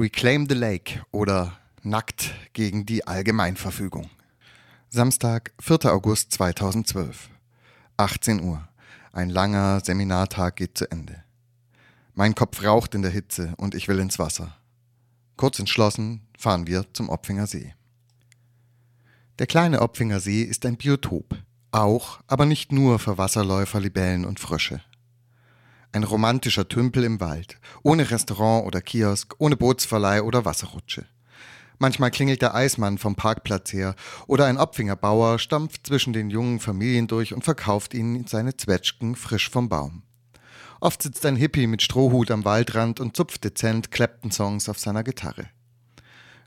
Reclaim the Lake oder Nackt gegen die Allgemeinverfügung. Samstag, 4. August 2012. 18 Uhr. Ein langer Seminartag geht zu Ende. Mein Kopf raucht in der Hitze und ich will ins Wasser. Kurz entschlossen fahren wir zum Opfinger See. Der kleine Opfinger See ist ein Biotop. Auch, aber nicht nur für Wasserläufer, Libellen und Frösche. Ein romantischer Tümpel im Wald, ohne Restaurant oder Kiosk, ohne Bootsverleih oder Wasserrutsche. Manchmal klingelt der Eismann vom Parkplatz her oder ein Opfingerbauer stampft zwischen den jungen Familien durch und verkauft ihnen seine Zwetschgen frisch vom Baum. Oft sitzt ein Hippie mit Strohhut am Waldrand und zupft dezent Clapton-Songs auf seiner Gitarre.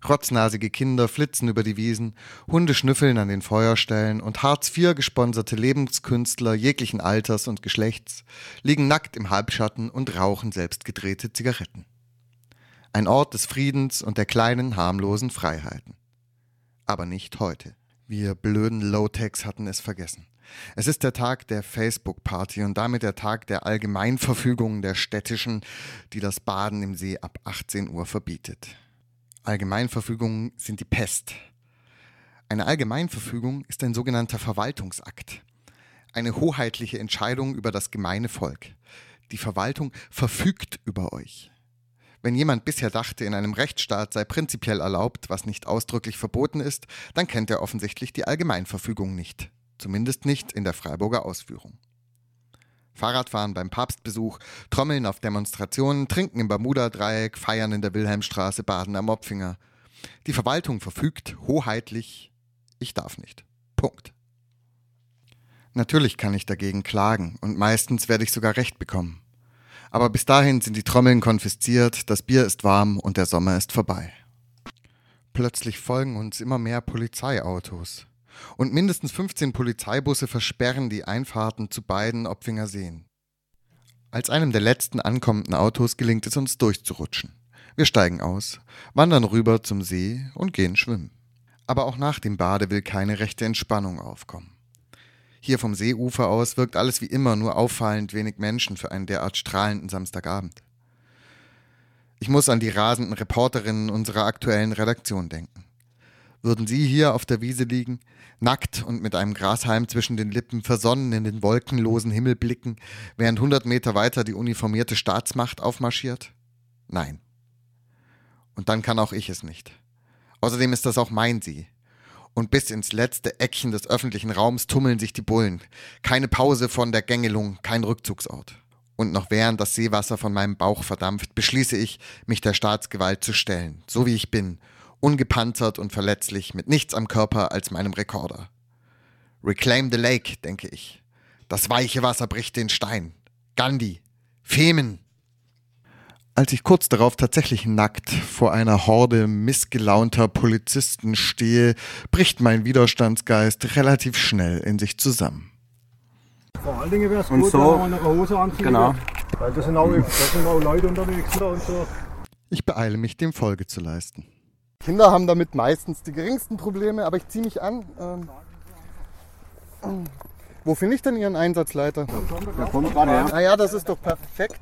Rotznasige Kinder flitzen über die Wiesen, Hunde schnüffeln an den Feuerstellen und Hartz IV gesponserte Lebenskünstler jeglichen Alters und Geschlechts liegen nackt im Halbschatten und rauchen selbstgedrehte Zigaretten. Ein Ort des Friedens und der kleinen harmlosen Freiheiten. Aber nicht heute. Wir blöden Low-Techs hatten es vergessen. Es ist der Tag der Facebook-Party und damit der Tag der Allgemeinverfügung der städtischen, die das Baden im See ab 18 Uhr verbietet. Allgemeinverfügungen sind die Pest. Eine Allgemeinverfügung ist ein sogenannter Verwaltungsakt. Eine hoheitliche Entscheidung über das gemeine Volk. Die Verwaltung verfügt über euch. Wenn jemand bisher dachte, in einem Rechtsstaat sei prinzipiell erlaubt, was nicht ausdrücklich verboten ist, dann kennt er offensichtlich die Allgemeinverfügung nicht. Zumindest nicht in der Freiburger Ausführung. Fahrradfahren beim Papstbesuch, Trommeln auf Demonstrationen, Trinken im Bermuda-Dreieck, Feiern in der Wilhelmstraße, Baden am Opfinger. Die Verwaltung verfügt hoheitlich, ich darf nicht. Punkt. Natürlich kann ich dagegen klagen und meistens werde ich sogar Recht bekommen. Aber bis dahin sind die Trommeln konfisziert, das Bier ist warm und der Sommer ist vorbei. Plötzlich folgen uns immer mehr Polizeiautos und mindestens 15 Polizeibusse versperren die Einfahrten zu beiden Opfinger Seen. Als einem der letzten ankommenden Autos gelingt es uns durchzurutschen. Wir steigen aus, wandern rüber zum See und gehen schwimmen. Aber auch nach dem Bade will keine rechte Entspannung aufkommen. Hier vom Seeufer aus wirkt alles wie immer nur auffallend wenig Menschen für einen derart strahlenden Samstagabend. Ich muss an die rasenden Reporterinnen unserer aktuellen Redaktion denken. Würden Sie hier auf der Wiese liegen, nackt und mit einem Grashalm zwischen den Lippen, versonnen in den wolkenlosen Himmel blicken, während hundert Meter weiter die uniformierte Staatsmacht aufmarschiert? Nein. Und dann kann auch ich es nicht. Außerdem ist das auch mein Sie. Und bis ins letzte Eckchen des öffentlichen Raums tummeln sich die Bullen. Keine Pause von der Gängelung, kein Rückzugsort. Und noch während das Seewasser von meinem Bauch verdampft, beschließe ich, mich der Staatsgewalt zu stellen, so wie ich bin, ungepanzert und verletzlich, mit nichts am Körper als meinem Rekorder. Reclaim the Lake, denke ich. Das weiche Wasser bricht den Stein. Gandhi. Femen. Als ich kurz darauf tatsächlich nackt vor einer Horde missgelaunter Polizisten stehe, bricht mein Widerstandsgeist relativ schnell in sich zusammen. Vor allen Dingen wäre es Und gut, so- wenn man eine Hose anziehen Genau. Weil da sind, auch, sind auch Leute unterwegs und so. Ich beeile mich, dem Folge zu leisten. Kinder haben damit meistens die geringsten Probleme, aber ich ziehe mich an. Ähm, wo finde ich denn Ihren Einsatzleiter? Der kommt gerade her. Naja, das ist doch perfekt.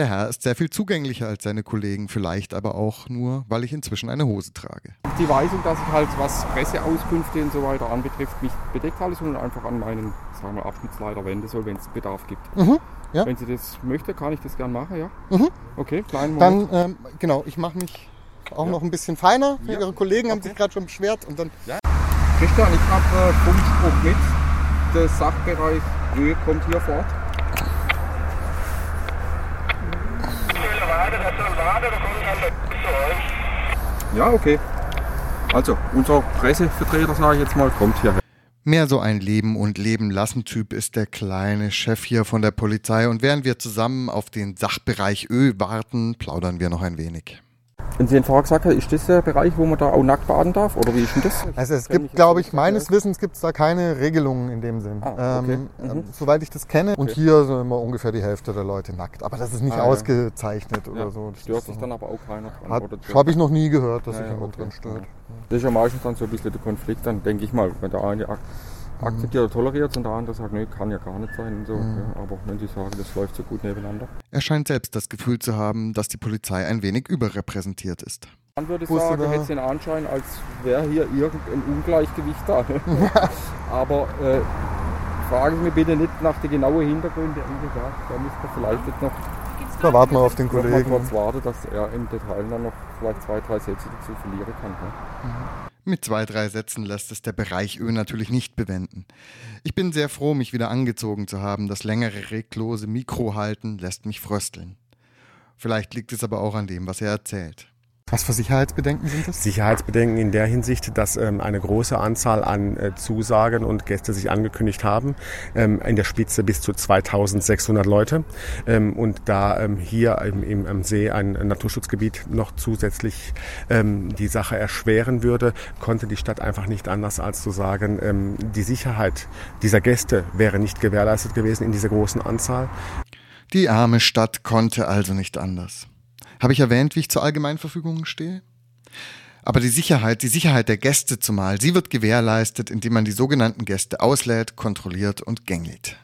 Der Herr ist sehr viel zugänglicher als seine Kollegen, vielleicht aber auch nur, weil ich inzwischen eine Hose trage. Die Weisung, dass ich halt, was Presseauskünfte und so weiter anbetrifft, mich bedeckt alles und einfach an meinen sagen wir, Abschnittsleiter wenden soll, wenn es Bedarf gibt. Mhm, ja. Wenn sie das möchte, kann ich das gern machen, ja? Mhm. Okay, kleinen Moment. Dann, ähm, genau, ich mache mich auch Ja. noch ein bisschen feiner. Ja. Ihre Kollegen haben Okay. sich gerade schon beschwert und dann Christian, ich habe äh, Funkspruch mit. Der Sachbereich Höhe kommt hier fort. Ja, okay. Also, unser Pressevertreter, sage ich jetzt mal, kommt hierher. Mehr so ein Leben und Leben lassen Typ ist der kleine Chef hier von der Polizei und während wir zusammen auf den Sachbereich Ö warten, plaudern wir noch ein wenig. Und Sie haben vorher gesagt, ist das der Bereich, wo man da auch nackt baden darf? Oder wie ist denn das? Also es gibt, glaube ich, meines Wissens gibt es da keine Regelungen in dem Sinn. Ah, okay. ähm, Mhm. ähm, soweit ich das kenne. Und hier sind immer ungefähr die Hälfte der Leute nackt. Aber das ist nicht Ah, ja. ausgezeichnet oder Ja, so. Das Stört sich dann aber auch keiner dran. Oder? Habe ich noch nie gehört, dass sich ja, jemand okay. drin stört. Das ist ja meistens dann so ein bisschen der Konflikt, dann denke ich mal, wenn der eine ak- akzeptiert oder toleriert und der andere sagt, nee, kann ja gar nicht sein. Und so. Ja, aber wenn sie sagen, das läuft so gut nebeneinander. Er scheint selbst das Gefühl zu haben, dass die Polizei ein wenig überrepräsentiert ist. Man würde Wusste sagen, da- hätte den Anschein, als wäre hier irgendein Ungleichgewicht da. aber äh, fragen Sie mir bitte nicht nach den genauen Hintergründen. Wie gesagt, da müsste man vielleicht jetzt noch, Da warten wir auf den Kollegen. kurz warten, dass er im Detail dann noch vielleicht zwei, drei Sätze dazu verlieren kann. Ne? Mit zwei, drei Sätzen lässt es der Bereich Ö natürlich nicht bewenden. Ich bin sehr froh, mich wieder angezogen zu haben. Das längere reglose Mikrohalten lässt mich frösteln. Vielleicht liegt es aber auch an dem, was er erzählt. Was für Sicherheitsbedenken sind das? Sicherheitsbedenken in der Hinsicht, dass ähm, eine große Anzahl an äh, Zusagen und Gäste sich angekündigt haben. Ähm, in der Spitze bis zu 2600 Leute. Ähm, und da ähm, hier im, im, am See ein Naturschutzgebiet noch zusätzlich ähm, die Sache erschweren würde, konnte die Stadt einfach nicht anders als zu sagen, ähm, die Sicherheit dieser Gäste wäre nicht gewährleistet gewesen in dieser großen Anzahl. Die arme Stadt konnte also nicht anders. Habe ich erwähnt, wie ich zur Allgemeinverfügung stehe? Aber die Sicherheit, die Sicherheit der Gäste zumal, sie wird gewährleistet, indem man die sogenannten Gäste auslädt, kontrolliert und gängelt.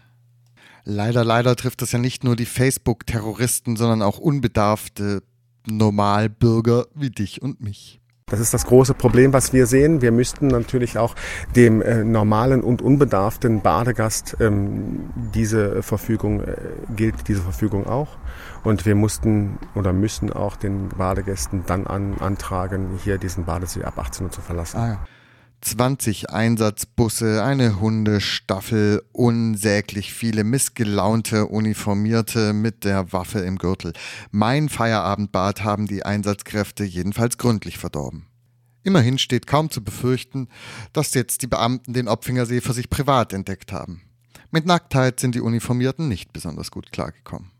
Leider, leider trifft das ja nicht nur die Facebook-Terroristen, sondern auch unbedarfte Normalbürger wie dich und mich. Das ist das große Problem, was wir sehen. Wir müssten natürlich auch dem äh, normalen und unbedarften Badegast ähm, diese Verfügung äh, gilt diese Verfügung auch. Und wir mussten oder müssen auch den Badegästen dann an, antragen, hier diesen Badesee ab 18 Uhr zu verlassen. Ah ja. 20 Einsatzbusse, eine Hundestaffel, unsäglich viele missgelaunte Uniformierte mit der Waffe im Gürtel. Mein Feierabendbad haben die Einsatzkräfte jedenfalls gründlich verdorben. Immerhin steht kaum zu befürchten, dass jetzt die Beamten den Opfingersee für sich privat entdeckt haben. Mit Nacktheit sind die Uniformierten nicht besonders gut klargekommen.